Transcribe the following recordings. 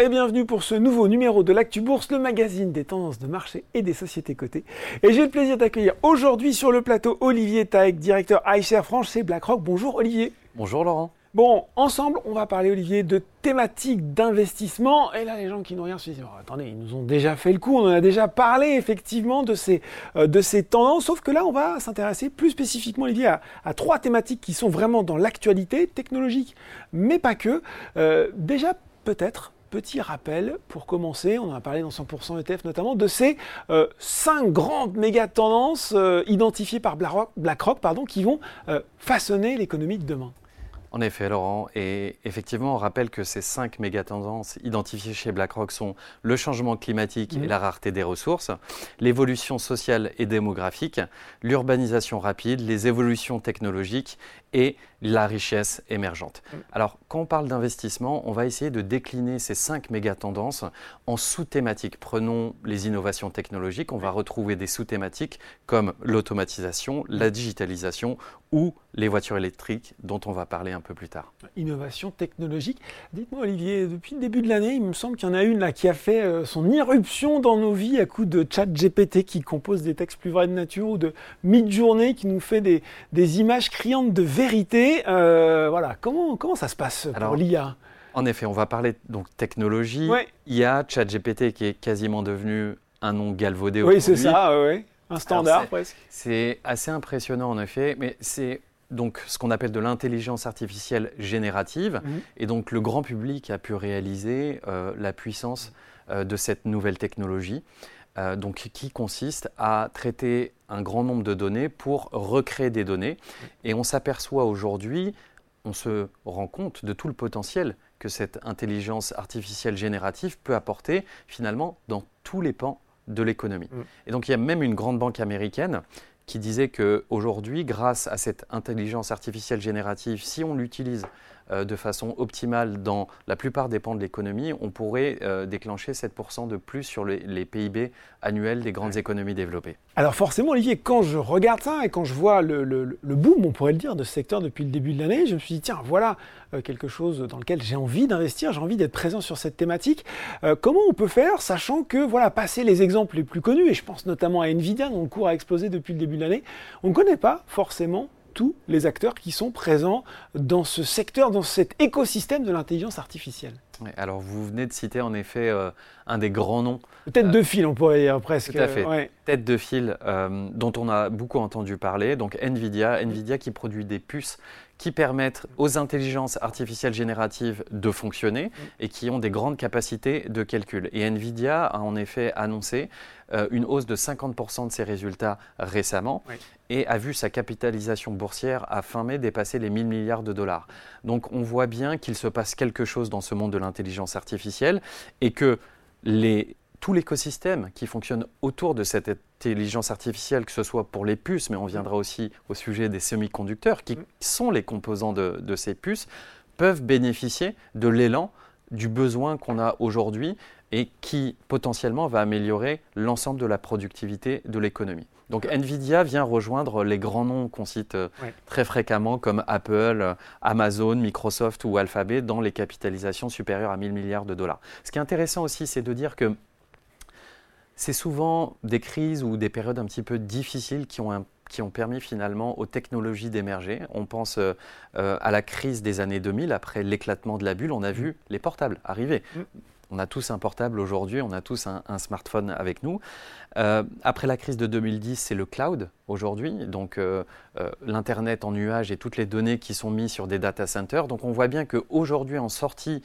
et bienvenue pour ce nouveau numéro de l'Actu Bourse, le magazine des tendances de marché et des sociétés cotées. Et j'ai le plaisir d'accueillir aujourd'hui sur le plateau Olivier Taek, directeur iShare France chez BlackRock. Bonjour Olivier. Bonjour Laurent. Bon, ensemble, on va parler, Olivier, de thématiques d'investissement. Et là, les gens qui nous regardent se disent, oh, attendez, ils nous ont déjà fait le coup, on en a déjà parlé effectivement de ces, euh, de ces tendances, sauf que là, on va s'intéresser plus spécifiquement, Olivier, à, trois thématiques qui sont vraiment dans l'actualité technologique, mais pas que. Euh, déjà, peut-être, petit rappel pour commencer, on en a parlé dans 100% ETF notamment, de ces euh, cinq grandes méga tendances identifiées par BlackRock, pardon, qui vont façonner l'économie de demain. En effet, Laurent, et effectivement, on rappelle que ces cinq méga-tendances identifiées chez BlackRock sont le changement climatique et mhm. la rareté des ressources, l'évolution sociale et démographique, l'urbanisation rapide, les évolutions technologiques et la richesse émergente. Mhm. Alors, quand on parle d'investissement, on va essayer de décliner ces cinq méga-tendances en sous-thématiques. Prenons les innovations technologiques, on va retrouver des sous-thématiques comme l'automatisation, la digitalisation ou les voitures électriques dont on va parler un peu plus tard. Innovation technologique. Dites-moi Olivier, depuis le début de l'année, il me semble qu'il y en a une là qui a fait euh, son irruption dans nos vies à coup de chat GPT qui compose des textes plus vrais de nature ou de mid-journée qui nous fait des, images criantes de vérité. Euh, voilà, comment, comment ça se passe pour l'IA En effet, on va parler donc technologie. Ouais. IA, GPT qui est quasiment devenu un nom galvaudé Oui, c'est ça, oui. Un standard presque. C'est assez impressionnant en effet, mais c'est donc ce qu'on appelle de l'intelligence artificielle générative. Mhm. Et donc le grand public a pu réaliser euh, la puissance euh, de cette nouvelle technologie. Euh, donc, qui consiste à traiter un grand nombre de données pour recréer des données. Et on s'aperçoit aujourd'hui, on se rend compte de tout le potentiel que cette intelligence artificielle générative peut apporter finalement dans tous les pans de l'économie. Mm. Et donc il y a même une grande banque américaine qui disait qu'aujourd'hui, grâce à cette intelligence artificielle générative, si on l'utilise de façon optimale dans la plupart des pans de l'économie, on pourrait euh, déclencher 7% de plus sur les, PIB annuels des grandes économies développées. Alors forcément, Olivier, quand je regarde ça et quand je vois le, boom, on pourrait le dire, de ce secteur depuis le début de l'année, je me suis dit, tiens, voilà euh, quelque chose dans lequel j'ai envie d'investir, j'ai envie d'être présent sur cette thématique. comment on peut faire, sachant que, voilà, passer les exemples les plus connus, et je pense notamment à Nvidia, dont le cours a explosé depuis le début de l'année, on ne connaît pas forcément tous les acteurs qui sont présents dans ce secteur, dans cet écosystème de l'intelligence artificielle. alors vous venez de citer en effet euh, un des grands noms. Tête de fil, on pourrait dire presque. Tout à fait. Tête de fil euh, dont on a beaucoup entendu parler. Donc Nvidia, Nvidia qui produit des puces qui permettent aux intelligences artificielles génératives de fonctionner et qui ont des grandes capacités de calcul. Et Nvidia a en effet annoncé euh, une hausse de 50% de ses résultats récemment et a vu sa capitalisation boursière à fin mai dépasser les 1000 milliards de dollars. Donc on voit bien qu'il se passe quelque chose dans ce monde de l'intelligence artificielle et que les tout l'écosystème qui fonctionne autour de cette intelligence artificielle, que ce soit pour les puces, mais on viendra aussi au sujet des semi-conducteurs, qui mm. sont les composants de, ces puces, peuvent bénéficier de l'élan du besoin qu'on a aujourd'hui et qui potentiellement va améliorer l'ensemble de la productivité de l'économie. Donc Nvidia vient rejoindre les grands noms qu'on cite euh, très fréquemment comme Apple, Amazon, Microsoft ou Alphabet dans les capitalisations supérieures à 1000 milliards de dollars. Ce qui est intéressant aussi, c'est de dire que c'est souvent des crises ou des périodes un petit peu difficiles qui ont, qui ont permis finalement aux technologies d'émerger. On pense euh, euh, à la crise des années 2000, après l'éclatement de la bulle, on a vu les portables arriver. Mm. On a tous un portable aujourd'hui, on a tous un, smartphone avec nous. Euh, après la crise de 2010, c'est le cloud aujourd'hui, donc l'Internet en nuage et toutes les données qui sont mises sur des data centers. Donc on voit bien qu'aujourd'hui, en sortie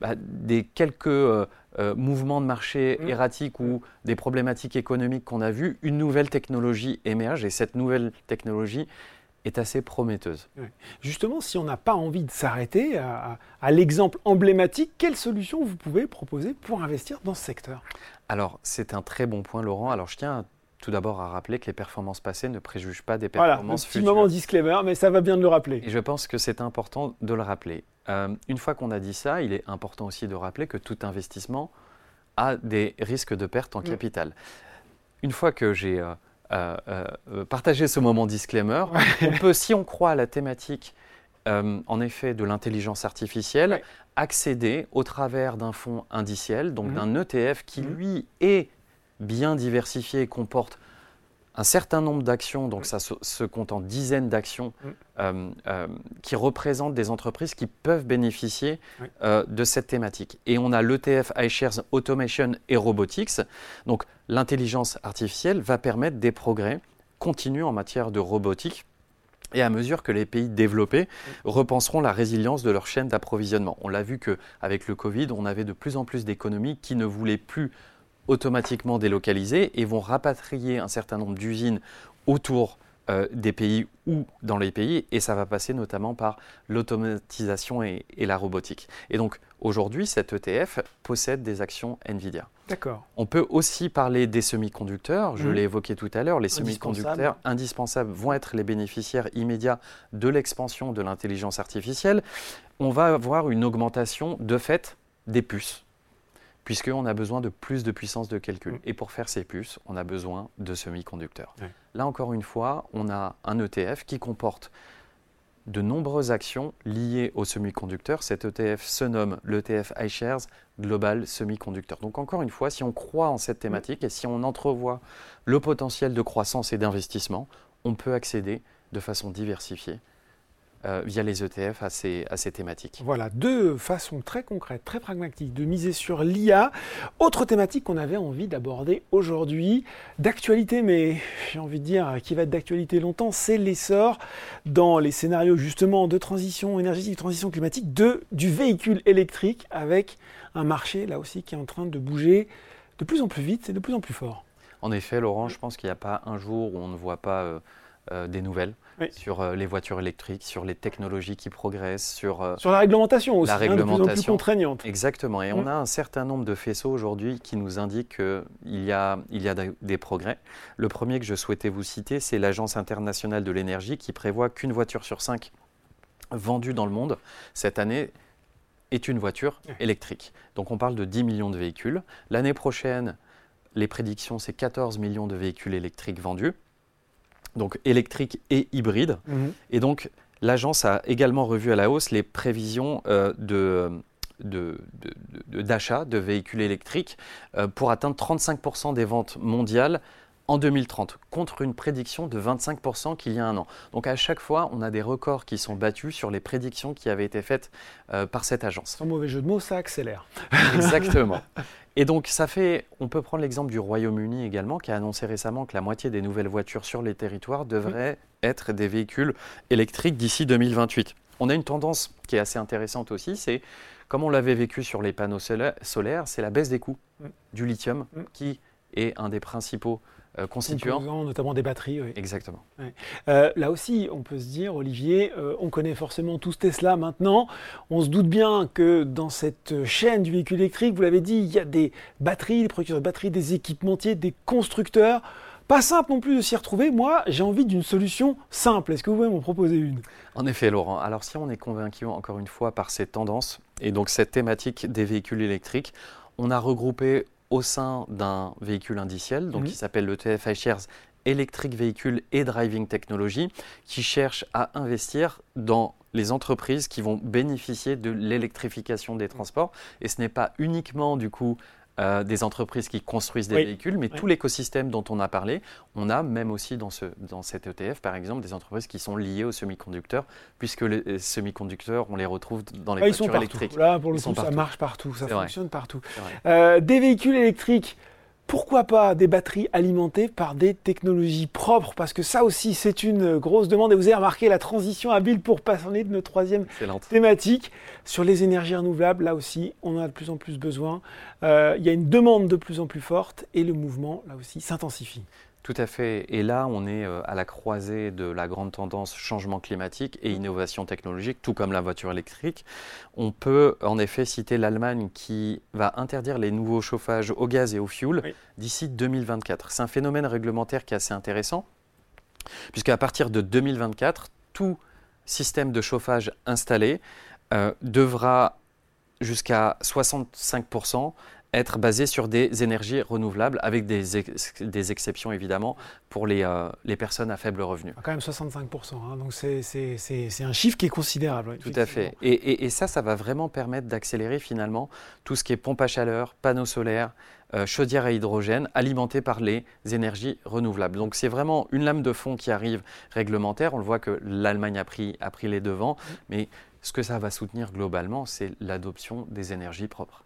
bah, des quelques euh, euh, mouvements de marché mm. erratiques ou des problématiques économiques qu'on a vues, une nouvelle technologie émerge et cette nouvelle technologie est assez prometteuse. Justement, si on n'a pas envie de s'arrêter à, l'exemple emblématique, quelle solution vous pouvez proposer pour investir dans ce secteur? Alors, c'est un très bon point, Laurent. Alors, je tiens tout d'abord à rappeler que les performances passées ne préjugent pas des performances futures. Voilà, petit moment disclaimer, mais ça va bien de le rappeler. Et je pense que c'est important de le rappeler. Euh, une fois qu'on a dit ça, il est important aussi de rappeler que tout investissement a des risques de perte en mm. capital. Une fois que j'ai euh, euh, partagé ce moment disclaimer, on peut, si on croit à la thématique euh, en effet de l'intelligence artificielle accéder au travers d'un fonds indiciel, donc mhm. d'un ETF qui, mhm. lui, est bien diversifié et comporte un certain nombre d'actions, donc ça se, compte en dizaines d'actions, mm. euh, euh, qui représentent des entreprises qui peuvent bénéficier euh, de cette thématique. Et on a l'ETF iShares Automation et Robotics. Donc l'intelligence artificielle va permettre des progrès continus en matière de robotique. Et à mesure que les pays développés mm. repenseront la résilience de leur chaîne d'approvisionnement. On l'a vu qu'avec le Covid, on avait de plus en plus d'économies qui ne voulaient plus automatiquement délocalisés et vont rapatrier un certain nombre d'usines autour euh, des pays ou dans les pays, et ça va passer notamment par l'automatisation et, la robotique. Et donc aujourd'hui, cet ETF possède des actions NVIDIA. D'accord. On peut aussi parler des semi-conducteurs, je mmh. l'ai évoqué tout à l'heure, les semi-conducteurs indispensables vont être les bénéficiaires immédiats de l'expansion de l'intelligence artificielle. On va avoir une augmentation de fait des puces puisqu'on a besoin de plus de puissance de calcul. Mm. Et pour faire ces puces, on a besoin de semi-conducteurs. Là, encore une fois, on a un ETF qui comporte de nombreuses actions liées aux semi-conducteurs. Cet ETF se nomme l'ETF iShares Global Semiconductor. Donc encore une fois, si on croit en cette thématique et si on entrevoit le potentiel de croissance et d'investissement, on peut accéder de façon diversifiée euh, via les ETF à ces, à ces thématiques. Voilà, deux façons très concrètes, très pragmatiques de miser sur l'IA. Autre thématique qu'on avait envie d'aborder aujourd'hui, d'actualité, mais j'ai envie de dire qui va être d'actualité longtemps, c'est l'essor dans les scénarios justement de transition énergétique, de transition climatique, de, du véhicule électrique avec un marché là aussi qui est en train de bouger de plus en plus vite et de plus en plus fort. En effet, Laurent, je pense qu'il n'y a pas un jour où on ne voit pas euh, euh, des nouvelles sur euh, les voitures électriques, sur les technologies qui progressent, sur... Euh, sur la réglementation aussi, la réglementation. Hein, de plus en plus contraignante. Exactement, et on mm. a un certain nombre de faisceaux aujourd'hui qui nous indiquent qu'il y a, il y a des progrès. Le premier que je souhaitais vous citer, c'est l'Agence internationale de l'énergie qui prévoit qu'une voiture sur cinq vendue dans le monde cette année est une voiture électrique. Donc on parle de 10 millions de véhicules. L'année prochaine, les prédictions, c'est 14 millions de véhicules électriques vendus donc électrique et hybride. Mhm. Et donc, l'agence a également revu à la hausse les prévisions euh, de d'achat de, véhicules électriques euh, pour atteindre 35% des ventes mondiales en 2030, contre une prédiction de 25% qu'il y a un an. Donc à chaque fois, on a des records qui sont battus sur les prédictions qui avaient été faites euh, par cette agence. Sans mauvais jeu de mots, ça accélère. Exactement. Et donc ça fait, on peut prendre l'exemple du Royaume-Uni également, qui a annoncé récemment que la moitié des nouvelles voitures sur les territoires devraient être des véhicules électriques d'ici 2028. On a une tendance qui est assez intéressante aussi, c'est comme on l'avait vécu sur les panneaux solaires, c'est la baisse des coûts mm. du lithium mm. qui est un des principaux constituants. notamment des batteries. Oui. Exactement. Euh, là aussi, on peut se dire, Olivier, euh, on connaît forcément tous Tesla maintenant. On se doute bien que dans cette chaîne du véhicule électrique, vous l'avez dit, il y a des batteries, des producteurs de batteries, des équipementiers, des constructeurs. Pas simple non plus de s'y retrouver. Moi, j'ai envie d'une solution simple. Est-ce que vous pouvez m'en proposer une? En effet, Laurent. Alors, si on est convaincu, encore une fois, par ces tendances et donc cette thématique des véhicules électriques, on a regroupé au sein d'un véhicule indiciel, donc mhm. qui s'appelle le TFI Shares Electric Vehicle et Driving Technology, qui cherche à investir dans les entreprises qui vont bénéficier de l'électrification des transports. Et ce n'est pas uniquement du coup euh, des entreprises qui construisent des véhicules, mais tout l'écosystème dont on a parlé, on a même aussi dans, ce, dans cet ETF, par exemple, des entreprises qui sont liées aux semi-conducteurs, puisque les semi-conducteurs, on les retrouve dans les voitures électriques. Là, pour le coup, ça marche partout, ça fonctionne partout. Euh, des véhicules électriques pourquoi pas des batteries alimentées par des technologies propres? Parce que ça aussi, c'est une grosse demande. Et vous avez remarqué la transition habile pour passer de notre troisième thématique sur les énergies renouvelables. Là aussi, on a de plus en plus besoin. Euh, il y a une demande de plus en plus forte et le mouvement, là aussi, s'intensifie. Tout à fait. Et là, on est euh, à la croisée de la grande tendance changement climatique et innovation technologique, tout comme la voiture électrique. On peut en effet citer l'Allemagne qui va interdire les nouveaux chauffages au gaz et au fioul d'ici 2024. C'est un phénomène réglementaire qui est assez intéressant, puisqu'à partir de 2024, tout système de chauffage installé euh, devra jusqu'à 65% être basés sur des énergies renouvelables, avec des, des exceptions évidemment pour les, euh, les, personnes à faible revenu. Quand même 65%, hein, donc c'est un chiffre qui est considérable. Tout à fait. Et, et, et, ça, ça va vraiment permettre d'accélérer finalement tout ce qui est pompe à chaleur, panneaux solaires, euh, chaudière à hydrogène alimentée par les énergies renouvelables. Donc c'est vraiment une lame de fond qui arrive réglementaire. On le voit que l'Allemagne a pris, a pris les devants, mais ce que ça va soutenir globalement, c'est l'adoption des énergies propres.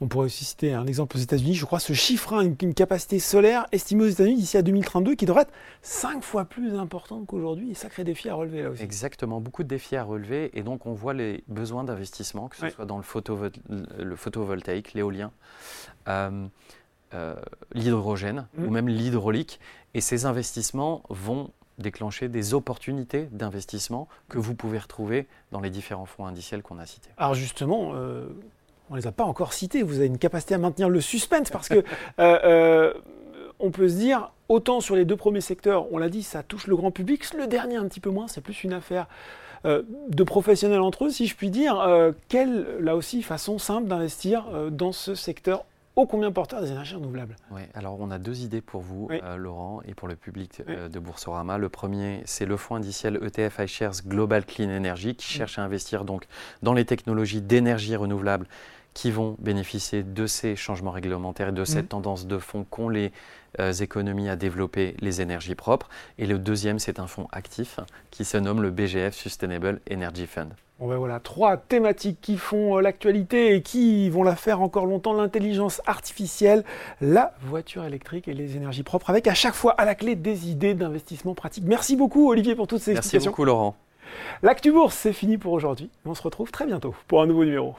On pourrait aussi citer un exemple aux États-Unis. Je crois ce chiffre, hein, une, capacité solaire estimée aux États-Unis d'ici à 2032 qui devrait être cinq fois plus importante qu'aujourd'hui. Sacré défi à relever là aussi. Exactement, beaucoup de défis à relever. Et donc on voit les besoins d'investissement, que ce soit dans le, le photovoltaïque, l'éolien, euh, euh, l'hydrogène mmh. ou même l'hydraulique. Et ces investissements vont déclencher des opportunités d'investissement que vous pouvez retrouver dans les différents fonds indiciels qu'on a cités. Alors justement, euh, on ne les a pas encore cités. Vous avez une capacité à maintenir le suspense parce que euh, euh, on peut se dire, autant sur les deux premiers secteurs, on l'a dit, ça touche le grand public. Le dernier, un petit peu moins, c'est plus une affaire euh, de professionnels entre eux, si je puis dire. quelle, là aussi, façon simple d'investir dans ce secteur ô combien porteur des énergies renouvelables Oui, alors on a deux idées pour vous, Laurent, et pour le public de Boursorama. Le premier, c'est le fonds indiciel ETF iShares Global Clean Energy qui cherche à investir donc dans les technologies d'énergie renouvelable qui vont bénéficier de ces changements réglementaires et de cette mmh. tendance de fonds qu'ont les euh, économies à développer les énergies propres. Et le deuxième, c'est un fonds actif qui se nomme le BGF Sustainable Energy Fund. Bon ben voilà, trois thématiques qui font euh, l'actualité et qui vont la faire encore longtemps, l'intelligence artificielle, la voiture électrique et les énergies propres, avec à chaque fois à la clé des idées d'investissement pratiques. Merci beaucoup Olivier pour toutes ces explications. Merci beaucoup Laurent. L'actu bourse, c'est fini pour aujourd'hui. On se retrouve très bientôt pour un nouveau numéro.